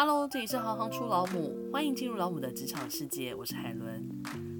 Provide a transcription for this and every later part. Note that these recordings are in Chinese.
Hello，这里是行行出老母，欢迎进入老母的职场世界，我是海伦。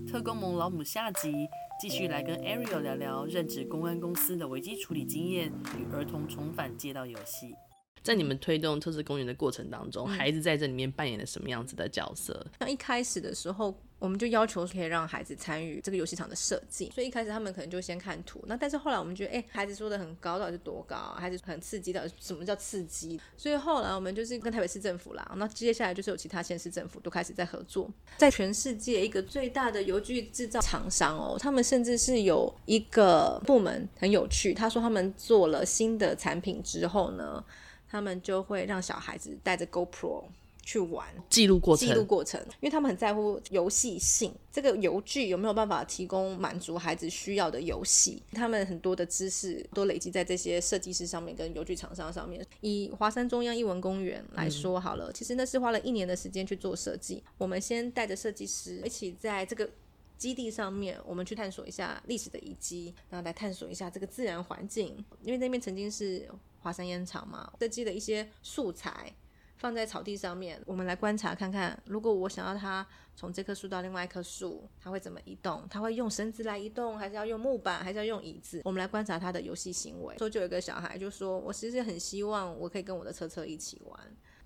特工盟老母下集继续来跟 Ariel 聊聊任职公安公司的危机处理经验与儿童重返街道游戏。在你们推动特色公园的过程当中，孩子在这里面扮演了什么样子的角色？像一开始的时候。我们就要求可以让孩子参与这个游戏场的设计，所以一开始他们可能就先看图，那但是后来我们觉得，哎，孩子说的很高，到底是多高啊？孩子很刺激，到底什么叫刺激？所以后来我们就是跟台北市政府啦，那接下来就是有其他县市政府都开始在合作，在全世界一个最大的游具制造厂商哦，他们甚至是有一个部门很有趣，他说他们做了新的产品之后呢，他们就会让小孩子带着 GoPro。去玩记录过程，记录过程，因为他们很在乎游戏性，这个游具有没有办法提供满足孩子需要的游戏？他们很多的知识都累积在这些设计师上面，跟游具厂商上面。以华山中央艺文公园来说好了，嗯，其实那是花了一年的时间去做设计。我们先带着设计师一起在这个基地上面，我们去探索一下历史的遗迹，然后来探索一下这个自然环境，因为那边曾经是华山烟厂嘛，设计的一些素材。放在草地上面，我们来观察看看，如果我想要它从这棵树到另外一棵树，它会怎么移动？它会用绳子来移动，还是要用木板，还是要用椅子？我们来观察它的游戏行为。说就有一个小孩就说：“我其实很希望我可以跟我的车车一起玩。”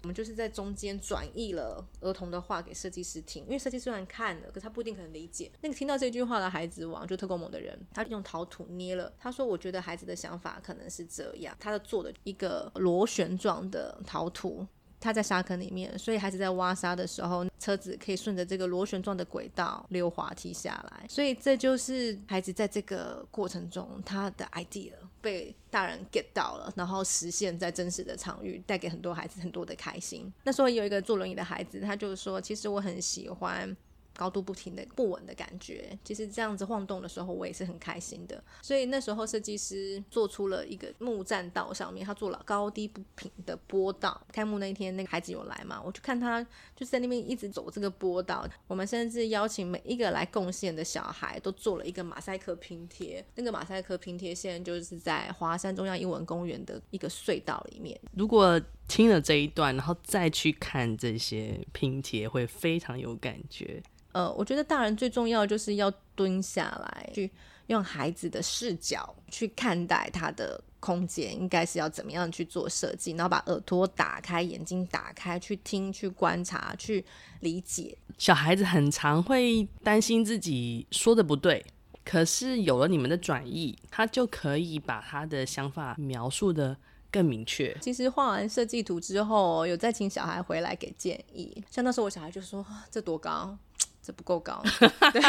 我们就是在中间转译了儿童的话给设计师听，因为设计师虽然看了，可他不一定可能理解。那个听到这句话的孩子王，就特工盟的人，他用陶土捏了。他说：“我觉得孩子的想法可能是这样。”他的做的一个螺旋状的陶土。他在沙坑里面，所以孩子在挖沙的时候，车子可以顺着这个螺旋状的轨道溜滑梯下来。所以这就是孩子在这个过程中他的 idea 被大人 get 到了，然后实现在真实的场域，带给很多孩子很多的开心。那时候有一个坐轮椅的孩子，他就说：“其实我很喜欢。”高度不停的不稳的感觉，其实这样子晃动的时候，我也是很开心的。所以那时候设计师做出了一个木栈道上面，他做了高低不平的坡道。开幕那一天，那个孩子有来嘛？我去看他，就在那边一直走这个坡道。我们甚至邀请每一个来贡献的小孩，都做了一个马赛克拼贴。那个马赛克拼贴现在就是在华山中央英文公园的一个隧道里面。如果听了这一段，然后再去看这些拼贴，会非常有感觉。呃，我觉得大人最重要就是要蹲下来，去用孩子的视角去看待他的空间，应该是要怎么样去做设计，然后把耳朵打开，眼睛打开，去听、去观察、去理解。小孩子很常会担心自己说的不对，可是有了你们的转译，他就可以把他的想法描述的更明确。其实画完设计图之后，有再请小孩回来给建议，像那时候我小孩就说：“这多高？”这不够高，对，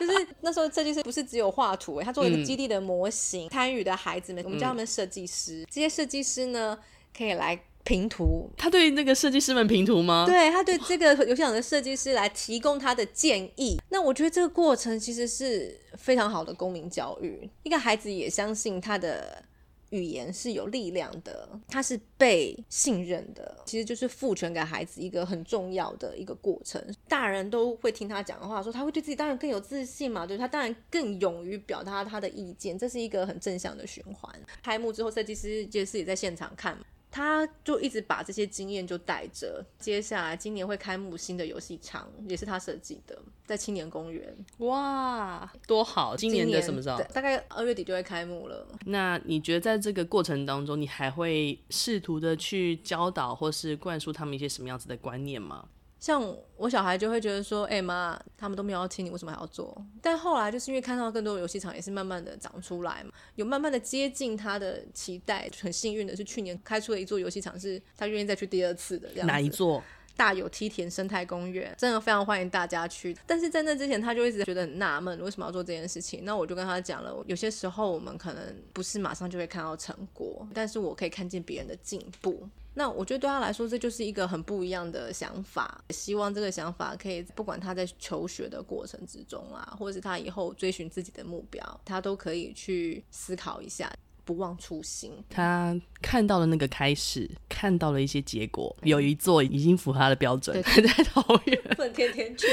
就是那时候设计师不是只有画图，他做了一个基地的模型，参与的孩子们，我们叫他们设计师，这些设计师呢可以来评图，他对那个设计师们评图吗？对，他对这个游戏场的设计师来提供他的建议。那我觉得这个过程其实是非常好的公民教育，一个孩子也相信他的。语言是有力量的，他是被信任的，其实就是父权给孩子一个很重要的一个过程。大人都会听他讲的话，说他会对自己当然更有自信嘛，对他当然更勇于表达他的意见，这是一个很正向的循环。开幕之后，设计师就是也在现场看。他就一直把这些经验就带着，接下来今年会开幕新的游戏场，也是他设计的，在青年公园。哇，多好！今年的什么时候？大概二月底就会开幕了。那你觉得在这个过程当中，你还会试图的去教导或是灌输他们一些什么样子的观念吗？像我小孩就会觉得说，哎、欸、妈，他们都没有要听你，为什么还要做？但后来就是因为看到更多的游戏场也是慢慢的长出来嘛，有慢慢的接近他的期待。很幸运的是，去年开出了一座游戏场，是他愿意再去第二次的这样。哪一座？大有梯田生态公园，真的非常欢迎大家去。但是在那之前，他就一直觉得很纳闷，为什么要做这件事情？那我就跟他讲了，有些时候我们可能不是马上就会看到成果，但是我可以看见别人的进步。那我觉得对他来说，这就是一个很不一样的想法。希望这个想法可以，不管他在求学的过程之中啊，或者是他以后追寻自己的目标，他都可以去思考一下。不忘初心。他看到了那个开始，看到了一些结果，有一座已经符合他的标准，还在桃园，不能天天去。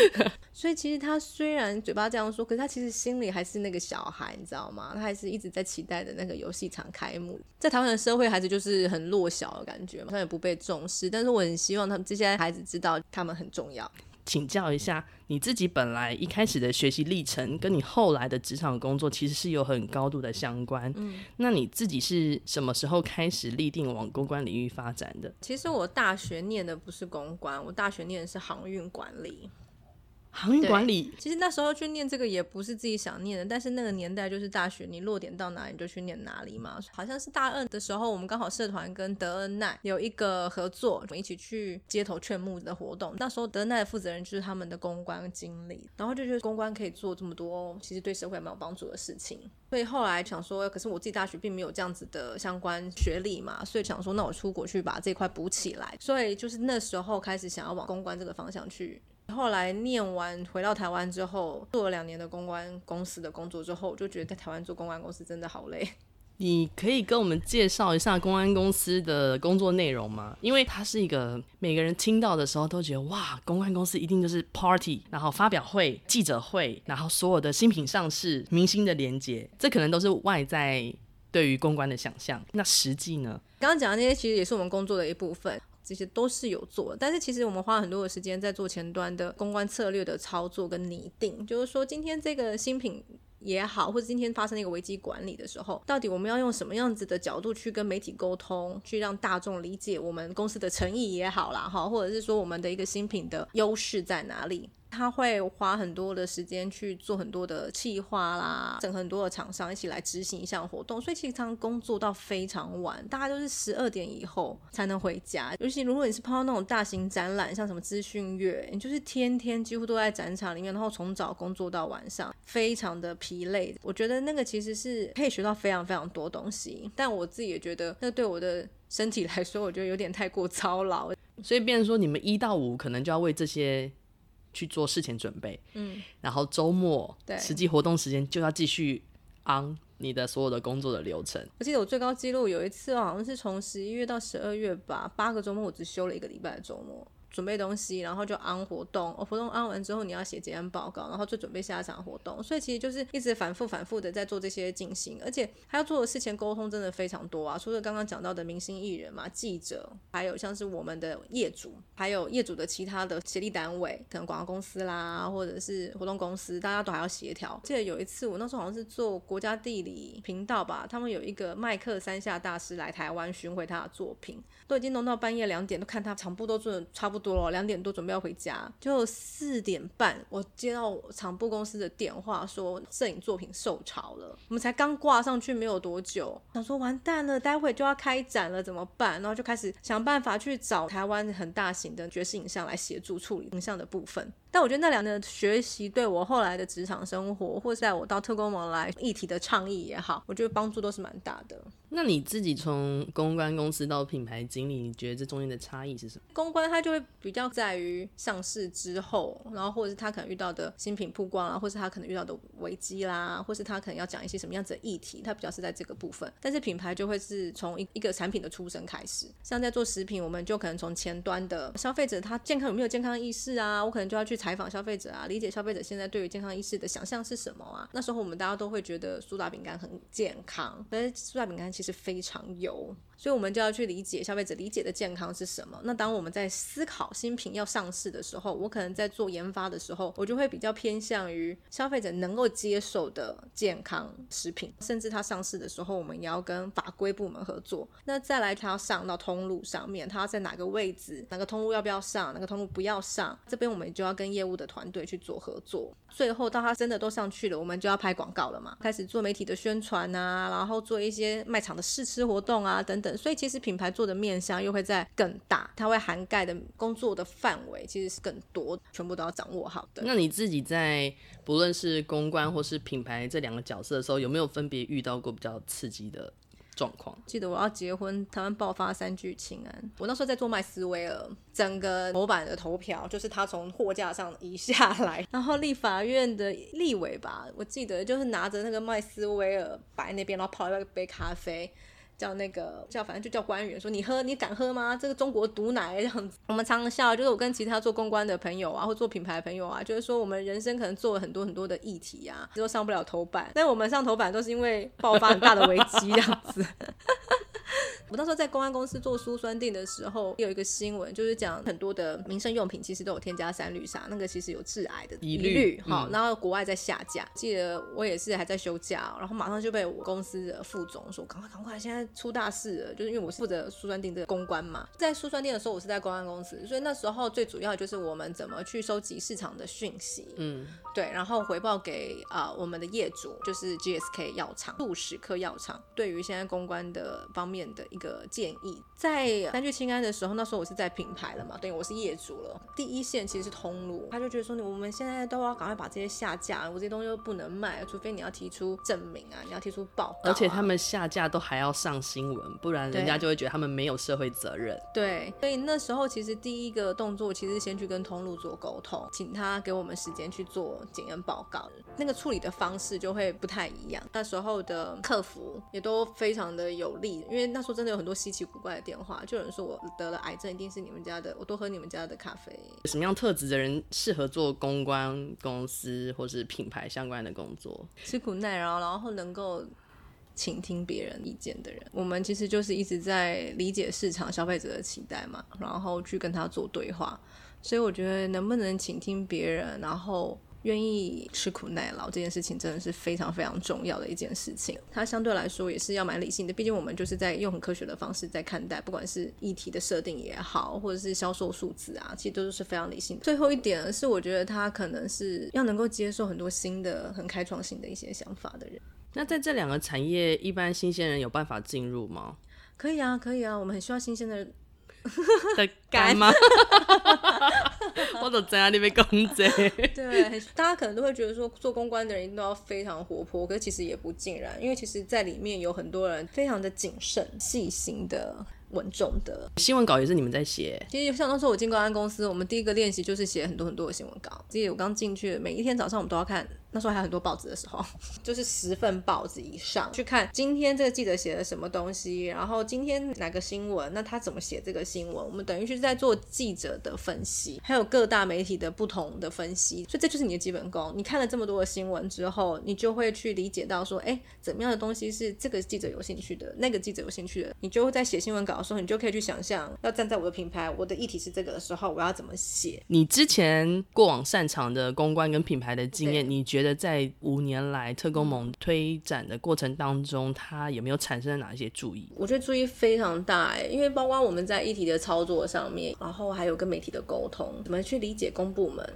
所以其实他虽然嘴巴这样说，可是他其实心里还是那个小孩，你知道吗？他还是一直在期待着那个游戏场开幕。在台湾的社会，孩子就是很弱小的感觉嘛，他也不被重视。但是我很希望他们这些孩子知道，他们很重要。请教一下，你自己本来一开始的学习历程，跟你后来的职场工作其实是有很高度的相关。嗯，那你自己是什么时候开始立定往公关领域发展的？其实我大学念的不是公关，我大学念的是航运管理。航运管理，其实那时候去念这个也不是自己想念的，但是那个年代就是大学，你落点到哪里你就去念哪里嘛。好像是大二的时候，我们刚好社团跟德恩奈有一个合作，我们一起去街头劝募的活动。那时候德恩奈的负责人就是他们的公关经理，然后就觉得公关可以做这么多，其实对社会蛮有帮助的事情。所以后来想说，可是我自己大学并没有这样子的相关学历嘛，所以想说，那我出国去把这块补起来。所以就是那时候开始想要往公关这个方向去。后来念完回到台湾之后，做了两年的公关公司的工作之后，我就觉得在台湾做公关公司真的好累。你可以跟我们介绍一下公关公司的工作内容吗？因为它是一个每个人听到的时候都觉得哇，公关公司一定就是 party，然后发表会、记者会，然后所有的新品上市、明星的连接，这可能都是外在对于公关的想象。那实际呢？刚刚讲的那些其实也是我们工作的一部分。这些都是有做，但是其实我们花了很多的时间在做前端的公关策略的操作跟拟定，就是说今天这个新品也好，或者今天发生一个危机管理的时候，到底我们要用什么样子的角度去跟媒体沟通，去让大众理解我们公司的诚意也好啦，哈，或者是说我们的一个新品的优势在哪里？他会花很多的时间去做很多的企划啦，整很多的厂商一起来执行一项活动，所以其实常工作到非常晚，大家都是十二点以后才能回家。尤其如果你是碰到那种大型展览，像什么资讯月，你就是天天几乎都在展场里面，然后从早工作到晚上，非常的疲累。我觉得那个其实是可以学到非常非常多东西，但我自己也觉得那对我的身体来说，我觉得有点太过操劳。所以变成说，你们一到五可能就要为这些。去做事前准备，嗯，然后周末对实际活动时间就要继续 on 你的所有的工作的流程。我记得我最高记录有一次好像是从十一月到十二月吧，八个周末我只休了一个礼拜的周末。准备东西，然后就安活动。哦，活动安完之后，你要写结案报告，然后就准备下一场活动。所以其实就是一直反复反复的在做这些进行，而且还要做的事前沟通真的非常多啊。除了刚刚讲到的明星艺人嘛，记者，还有像是我们的业主，还有业主的其他的协力单位，可能广告公司啦，或者是活动公司，大家都还要协调。记得有一次我那时候好像是做国家地理频道吧，他们有一个麦克三下大师来台湾巡回他的作品，都已经弄到半夜两点，都看他场部都做的差不多。了，两点多准备要回家，就四点半，我接到场部公司的电话，说摄影作品受潮了。我们才刚挂上去没有多久，想说完蛋了，待会就要开展了，怎么办？然后就开始想办法去找台湾很大型的爵士影像来协助处理影像的部分。但我觉得那两年的学习对我后来的职场生活，或是在我到特工盟来议题的倡议也好，我觉得帮助都是蛮大的。那你自己从公关公司到品牌经理，你觉得这中间的差异是什么？公关它就会比较在于上市之后，然后或者是他可能遇到的新品曝光啊，或是他可能遇到的危机啦，或是他可能要讲一些什么样子的议题，它比较是在这个部分。但是品牌就会是从一一个产品的出生开始，像在做食品，我们就可能从前端的消费者他健康有没有健康意识啊，我可能就要去。采访消费者啊，理解消费者现在对于健康意识的想象是什么啊？那时候我们大家都会觉得苏打饼干很健康，但是苏打饼干其实非常油。所以，我们就要去理解消费者理解的健康是什么。那当我们在思考新品要上市的时候，我可能在做研发的时候，我就会比较偏向于消费者能够接受的健康食品。甚至它上市的时候，我们也要跟法规部门合作。那再来，它要上到通路上面，它要在哪个位置，哪个通路要不要上，哪个通路不要上，这边我们就要跟业务的团队去做合作。最后，到它真的都上去了，我们就要拍广告了嘛，开始做媒体的宣传啊，然后做一些卖场的试吃活动啊，等等。所以其实品牌做的面向又会在更大，它会涵盖的工作的范围其实是更多，全部都要掌握好的。那你自己在不论是公关或是品牌这两个角色的时候，有没有分别遇到过比较刺激的状况。记得我要结婚，台湾爆发三聚氰胺，我那时候在做麦斯威尔，整个模板的投票就是他从货架上移下来，然后立法院的立委吧，我记得就是拿着那个麦斯威尔摆那边，然后泡了一杯咖啡。叫那个叫反正就叫官员说，你喝你敢喝吗？这个中国毒奶这样子，我们常常笑，就是我跟其他做公关的朋友啊，或做品牌的朋友啊，就是说我们人生可能做了很多很多的议题啊，都上不了头版，但我们上头版都是因为爆发很大的危机这样子。我那时候在公安公司做苏酸定的时候，有一个新闻，就是讲很多的民生用品其实都有添加三氯沙，那个其实有致癌的疑虑。好、嗯，然后国外在下架，记得我也是还在休假，然后马上就被我公司的副总说：“赶快赶快，现在出大事了！”就是因为我是负责苏酸定这个公关嘛，在苏酸定的时候，我是在公安公司，所以那时候最主要就是我们怎么去收集市场的讯息，嗯，对，然后回报给啊、呃、我们的业主，就是 GSK 药厂、杜史克药厂，对于现在公关的方面的一个建议，在三聚氰胺的时候，那时候我是在品牌了嘛，对，我是业主了。第一线其实是通路，他就觉得说，我们现在都要赶快把这些下架，我这些东西都不能卖，除非你要提出证明啊，你要提出报告啊。而且他们下架都还要上新闻，不然人家就会觉得他们没有社会责任。对，所以那时候其实第一个动作，其实先去跟通路做沟通，请他给我们时间去做检验报告，那个处理的方式就会不太一样。那时候的客服也都非常的有力，因为那时候真的有很多稀奇古怪的电话，就有人说我得了癌症，一定是你们家的，我多喝你们家的咖啡。什么样特质的人适合做公关公司或是品牌相关的工作？吃苦耐劳，然后能够倾听别人意见的人。我们其实就是一直在理解市场消费者的期待嘛，然后去跟他做对话。所以我觉得能不能倾听别人，然后。愿意吃苦耐劳这件事情真的是非常非常重要的一件事情。它相对来说也是要蛮理性的，毕竟我们就是在用很科学的方式在看待，不管是议题的设定也好，或者是销售数字啊，其实都是非常理性的。最后一点是，我觉得他可能是要能够接受很多新的、很开创性的一些想法的人。那在这两个产业，一般新鲜人有办法进入吗？可以啊，可以啊，我们很需要新鲜的。的干吗？我都在那边工作。对，大家可能都会觉得说，做公关的人一定都要非常活泼，可是其实也不尽然，因为其实在里面有很多人非常的谨慎、细心的。稳重的新闻稿也是你们在写。其实像当时我进公安公司，我们第一个练习就是写很多很多的新闻稿。记得我刚进去，每一天早上我们都要看，那时候还有很多报纸的时候，就是十份报纸以上去看今天这个记者写了什么东西，然后今天哪个新闻，那他怎么写这个新闻？我们等于是在做记者的分析，还有各大媒体的不同的分析。所以这就是你的基本功。你看了这么多的新闻之后，你就会去理解到说，哎，怎么样的东西是这个记者有兴趣的，那个记者有兴趣的，你就会在写新闻稿的。时候，你就可以去想象，要站在我的品牌，我的议题是这个的时候，我要怎么写？你之前过往擅长的公关跟品牌的经验，你觉得在五年来特工盟推展的过程当中，它有没有产生了哪一些注意？我觉得注意非常大哎，因为包括我们在议题的操作上面，然后还有跟媒体的沟通，怎么去理解公部门，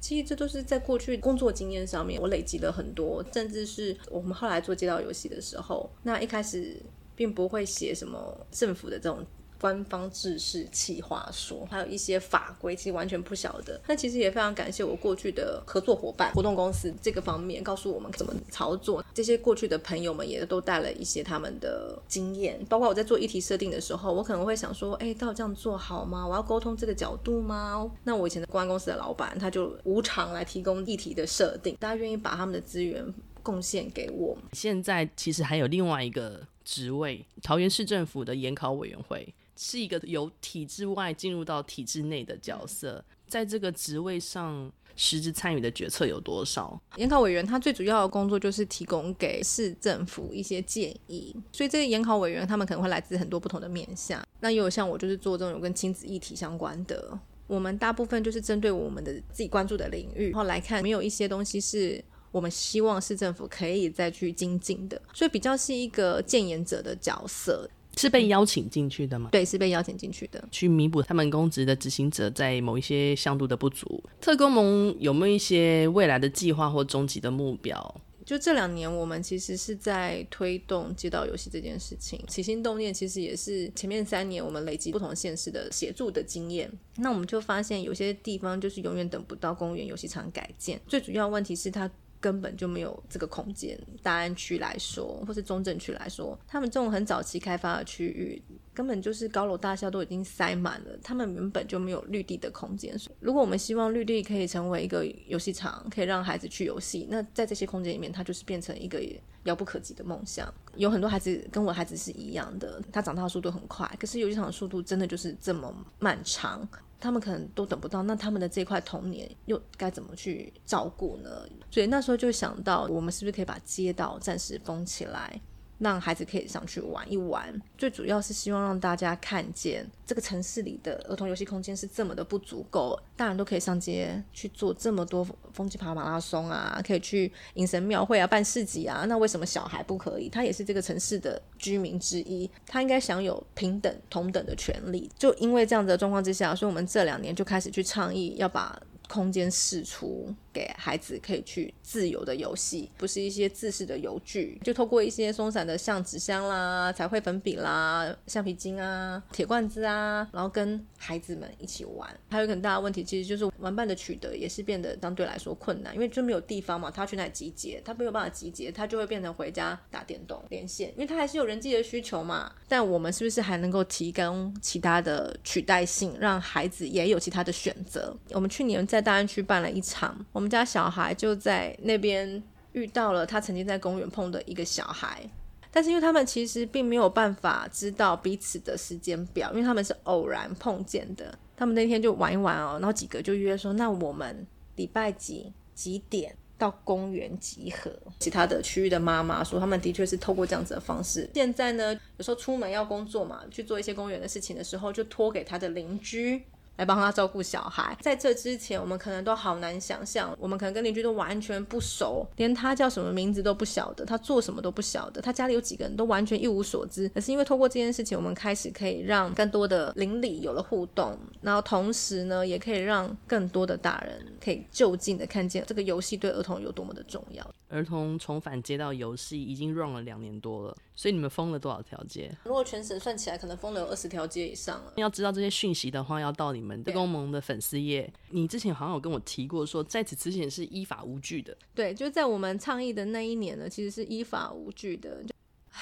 其实这都是在过去工作经验上面，我累积了很多，甚至是我们后来做街道游戏的时候，那一开始。并不会写什么政府的这种官方制式企划书，还有一些法规，其实完全不晓得。那其实也非常感谢我过去的合作伙伴、活动公司这个方面，告诉我们怎么操作。这些过去的朋友们也都带了一些他们的经验，包括我在做议题设定的时候，我可能会想说，哎，到这样做好吗？我要沟通这个角度吗？那我以前的公关公司的老板，他就无偿来提供议题的设定，大家愿意把他们的资源贡献给我。现在其实还有另外一个。职位，桃园市政府的研考委员会是一个由体制外进入到体制内的角色，在这个职位上，实质参与的决策有多少？研考委员他最主要的工作就是提供给市政府一些建议，所以这个研考委员他们可能会来自很多不同的面向。那也有像我就是做这种有跟亲子议题相关的，我们大部分就是针对我们的自己关注的领域，然后来看没有一些东西是。我们希望市政府可以再去精进的，所以比较是一个建言者的角色，是被邀请进去的吗？对，是被邀请进去的，去弥补他们公职的执行者在某一些向度的不足。特工盟有没有一些未来的计划或终极的目标？就这两年，我们其实是在推动街道游戏这件事情，起心动念其实也是前面三年我们累积不同县市的协助的经验。那我们就发现有些地方就是永远等不到公园游戏场改建，最主要问题是它。根本就没有这个空间。大安区来说，或是中正区来说，他们这种很早期开发的区域，根本就是高楼大厦都已经塞满了，他们原本就没有绿地的空间。如果我们希望绿地可以成为一个游戏场，可以让孩子去游戏，那在这些空间里面，它就是变成一个遥不可及的梦想。有很多孩子跟我孩子是一样的，他长大的速度很快，可是游戏场的速度真的就是这么漫长。他们可能都等不到，那他们的这块童年又该怎么去照顾呢？所以那时候就想到，我们是不是可以把街道暂时封起来？让孩子可以上去玩一玩，最主要是希望让大家看见这个城市里的儿童游戏空间是这么的不足够，大人都可以上街去做这么多风机爬马拉松啊，可以去迎神庙会啊，办市集啊，那为什么小孩不可以？他也是这个城市的居民之一，他应该享有平等同等的权利。就因为这样子的状况之下，所以我们这两年就开始去倡议要把空间释出。给孩子可以去自由的游戏，不是一些自式的游具，就透过一些松散的像纸箱啦、彩绘粉笔啦、橡皮筋啊、铁罐子啊，然后跟孩子们一起玩。还有一个很大的问题，其实就是玩伴的取得也是变得相对来说困难，因为就没有地方嘛，他去哪里集结？他没有办法集结，他就会变成回家打电动连线，因为他还是有人际的需求嘛。但我们是不是还能够提供其他的取代性，让孩子也有其他的选择？我们去年在在大安区办了一场，我们家小孩就在那边遇到了他曾经在公园碰的一个小孩，但是因为他们其实并没有办法知道彼此的时间表，因为他们是偶然碰见的。他们那天就玩一玩哦，然后几个就约说，那我们礼拜几几点到公园集合？其他的区域的妈妈说，他们的确是透过这样子的方式。现在呢，有时候出门要工作嘛，去做一些公园的事情的时候，就托给他的邻居。来帮他照顾小孩，在这之前，我们可能都好难想象，我们可能跟邻居都完全不熟，连他叫什么名字都不晓得，他做什么都不晓得，他家里有几个人都完全一无所知。可是因为透过这件事情，我们开始可以让更多的邻里有了互动，然后同时呢，也可以让更多的大人可以就近的看见这个游戏对儿童有多么的重要。儿童重返街道游戏已经 run 了两年多了，所以你们封了多少条街？如果全省算起来，可能封了有二十条街以上了。要知道这些讯息的话，要到你们的工盟的粉丝页。你之前好像有跟我提过说，说在此之前是依法无据的。对，就在我们倡议的那一年呢，其实是依法无据的。就唉，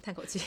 叹口气，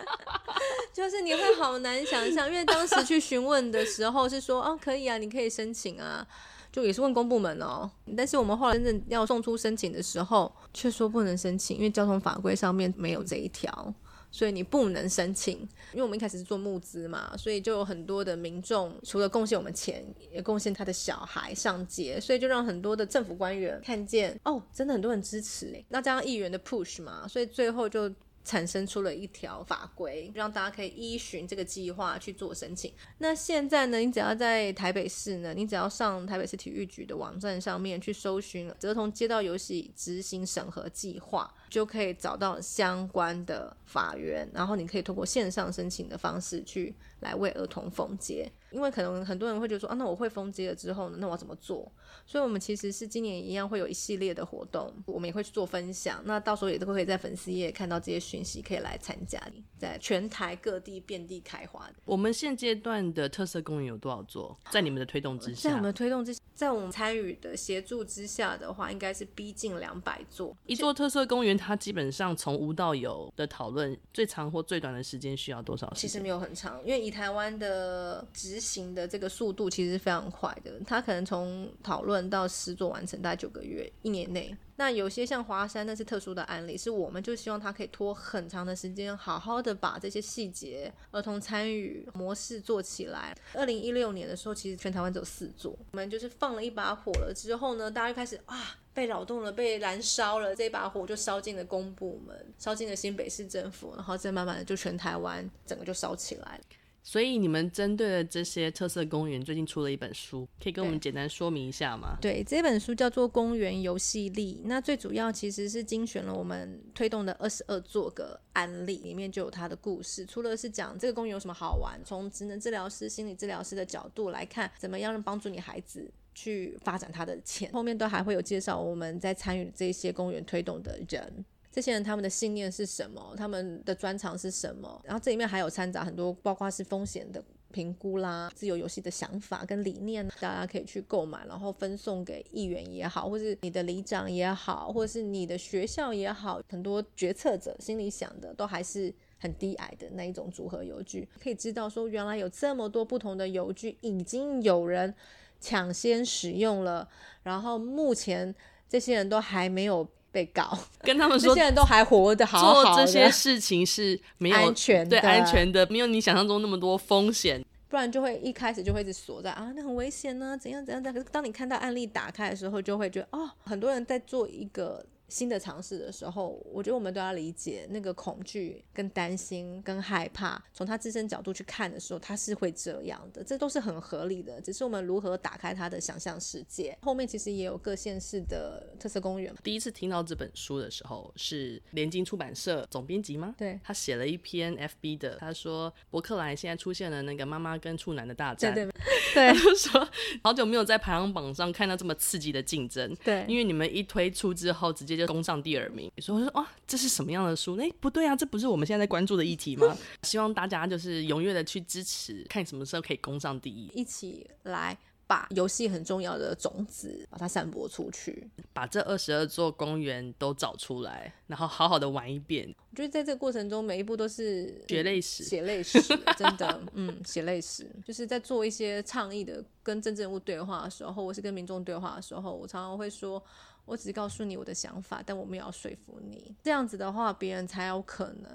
就是你会好难想象，因为当时去询问的时候是说，哦，可以啊，你可以申请啊。就也是问公部门哦，但是我们后来真正要送出申请的时候，却说不能申请，因为交通法规上面没有这一条，所以你不能申请。因为我们一开始是做募资嘛，所以就有很多的民众除了贡献我们钱，也贡献他的小孩上街，所以就让很多的政府官员看见哦，真的很多人支持，那这样议员的 push 嘛，所以最后就。产生出了一条法规，让大家可以依循这个计划去做申请。那现在呢，你只要在台北市呢，你只要上台北市体育局的网站上面去搜寻儿童街道游戏执行审核计划，就可以找到相关的法源，然后你可以通过线上申请的方式去来为儿童封街。因为可能很多人会觉得说啊，那我会封街了之后呢，那我要怎么做？所以，我们其实是今年一样会有一系列的活动，我们也会去做分享。那到时候也都会可以在粉丝页看到这些讯息，可以来参加，在全台各地遍地开花。我们现阶段的特色公园有多少座？在你们的推动之下，在我们的推动之，在我们参与的协助之下的话，应该是逼近两百座。一座特色公园，它基本上从无到有的讨论，最长或最短的时间需要多少时间？其实没有很长，因为以台湾的执行的这个速度其实是非常快的，它可能从讨论到实作完成大概九个月，一年内。那有些像华山，那是特殊的案例，是我们就希望他可以拖很长的时间，好好的把这些细节、儿童参与模式做起来。二零一六年的时候，其实全台湾只有四座，我们就是放了一把火了之后呢，大家就开始啊被扰动了，被燃烧了，这把火就烧进了公部门，烧进了新北市政府，然后再慢慢的就全台湾整个就烧起来了。所以你们针对的这些特色公园，最近出了一本书，可以跟我们简单说明一下吗？对，这本书叫做《公园游戏力》，那最主要其实是精选了我们推动的二十二座个案例，里面就有它的故事。除了是讲这个公园有什么好玩，从职能治疗师、心理治疗师的角度来看，怎么样能帮助你孩子去发展他的潜，后面都还会有介绍我们在参与这些公园推动的人。这些人他们的信念是什么？他们的专长是什么？然后这里面还有掺杂很多，包括是风险的评估啦，自由游戏的想法跟理念，大家可以去购买，然后分送给议员也好，或是你的里长也好，或是你的学校也好，很多决策者心里想的都还是很低矮的那一种组合游具，可以知道说原来有这么多不同的游具，已经有人抢先使用了，然后目前这些人都还没有。被告 跟他们说，这些人都还活得好好的，做这些事情是没有安全的，对安全的，没有你想象中那么多风险，不然就会一开始就会一直锁在啊，那很危险呢，怎样怎样的。可是当你看到案例打开的时候，就会觉得哦，很多人在做一个。新的尝试的时候，我觉得我们都要理解那个恐惧、跟担心、跟害怕。从他自身角度去看的时候，他是会这样的，这都是很合理的。只是我们如何打开他的想象世界。后面其实也有各县市的特色公园。第一次听到这本书的时候，是联经出版社总编辑吗？对，他写了一篇 FB 的，他说伯克莱现在出现了那个妈妈跟处男的大战。对对对，他就说好久没有在排行榜上看到这么刺激的竞争。对，因为你们一推出之后，直接。就攻上第二名，所以我说哇，这是什么样的书？哎，不对啊，这不是我们现在在关注的议题吗？希望大家就是踊跃的去支持，看什么时候可以攻上第一，一起来把游戏很重要的种子把它散播出去，把这二十二座公园都找出来，然后好好的玩一遍。我觉得在这个过程中，每一步都是血泪史，血泪史，真的，嗯，血泪史，就是在做一些倡议的跟政治人物对话的时候，或是跟民众对话的时候，我常常会说。我只是告诉你我的想法，但我没有要说服你。这样子的话，别人才有可能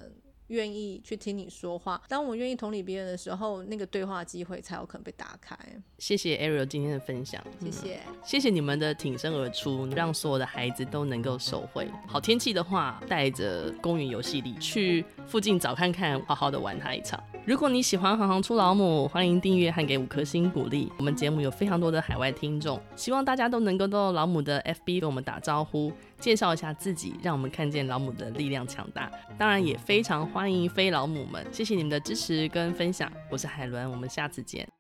愿意去听你说话。当我愿意同理别人的时候，那个对话机会才有可能被打开。谢谢 Ariel 今天的分享，谢谢，嗯、谢谢你们的挺身而出，让所有的孩子都能够受惠。好天气的话，带着公园游戏力去附近找看看，好好的玩它一场。如果你喜欢行行出老母，欢迎订阅和给五颗星鼓励。我们节目有非常多的海外听众，希望大家都能够到老母的 FB 跟我们打招呼，介绍一下自己，让我们看见老母的力量强大。当然也非常欢迎非老母们，谢谢你们的支持跟分享。我是海伦，我们下次见。